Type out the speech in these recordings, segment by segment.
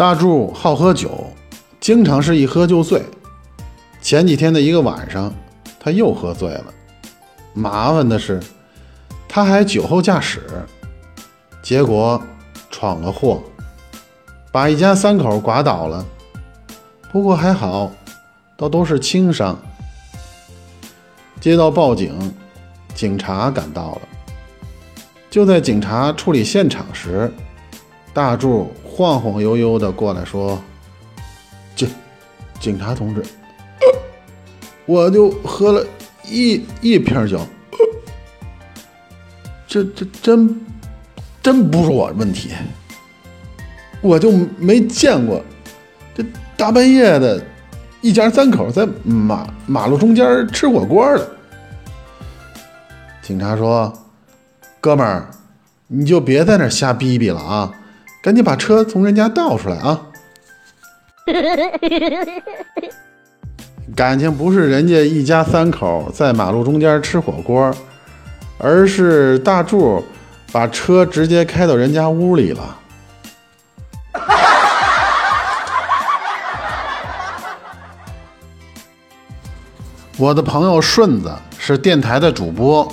大柱好喝酒，经常是一喝就醉。前几天的一个晚上，他又喝醉了。麻烦的是，他还酒后驾驶，结果闯了祸，把一家三口刮倒了。不过还好，倒都是轻伤。接到报警，警察赶到了。就在警察处理现场时，大柱晃晃悠悠的过来说：“警，警察同志，我就喝了一一瓶酒，这这真真不是我的问题，我就没见过这大半夜的，一家三口在马马路中间吃火锅的。”警察说：“哥们儿，你就别在那瞎逼逼了啊！赶紧把车从人家倒出来啊！” 感情不是人家一家三口在马路中间吃火锅，而是大柱把车直接开到人家屋里了。我的朋友顺子是电台的主播。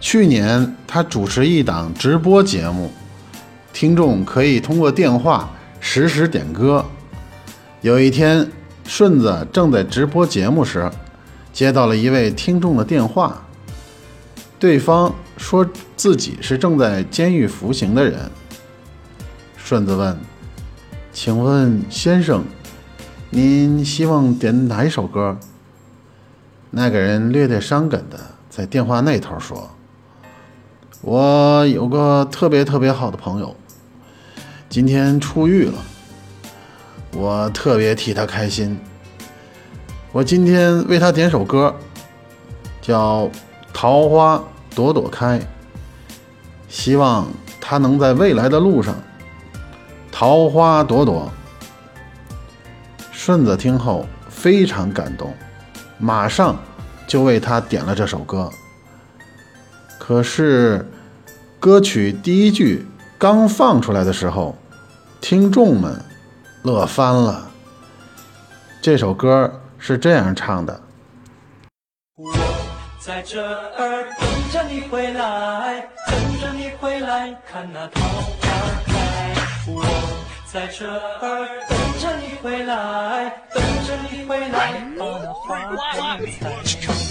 去年，他主持一档直播节目，听众可以通过电话实时点歌。有一天，顺子正在直播节目时，接到了一位听众的电话，对方说自己是正在监狱服刑的人。顺子问：“请问先生，您希望点哪一首歌？”那个人略带伤感的在电话那头说。我有个特别特别好的朋友，今天出狱了，我特别替他开心。我今天为他点首歌，叫《桃花朵朵开》，希望他能在未来的路上桃花朵朵。顺子听后非常感动，马上就为他点了这首歌。可是，歌曲第一句刚放出来的时候，听众们乐翻了。这首歌是这样唱的：我在这儿等着你回来，等着你回来看那桃花开。我在这儿等着你回来，等着你回来把那花开采。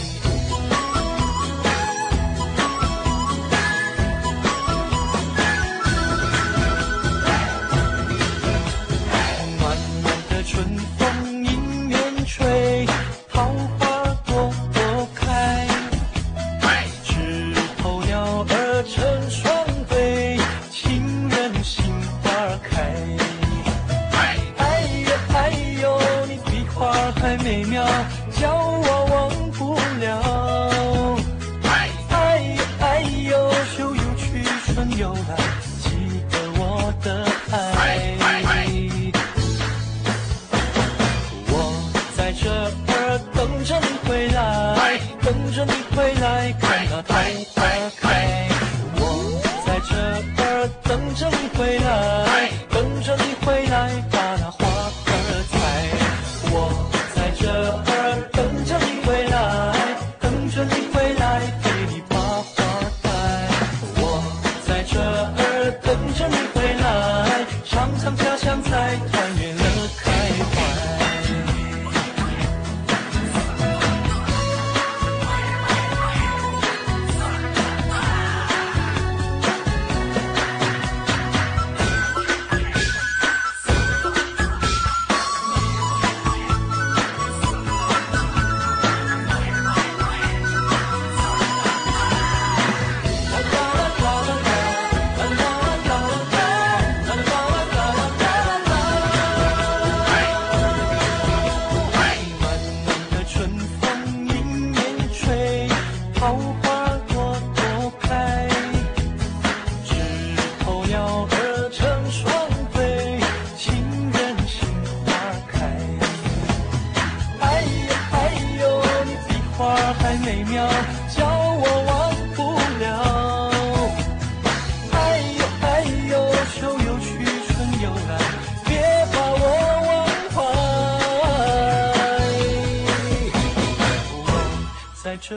还美妙，叫我忘不了。哎哎哎呦，秋又去，春又来，记得我的爱。我在这儿等着你回来，等着你回来看那桃花开。我在这儿等着你回来，等着你回来。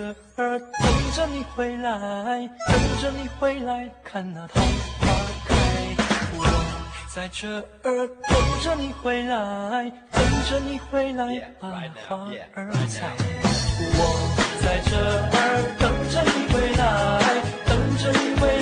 这儿等着你回来等着你回来看那桃花开我在这儿等着你回来等着你回来把那花儿采我在这儿等着你回来等着你回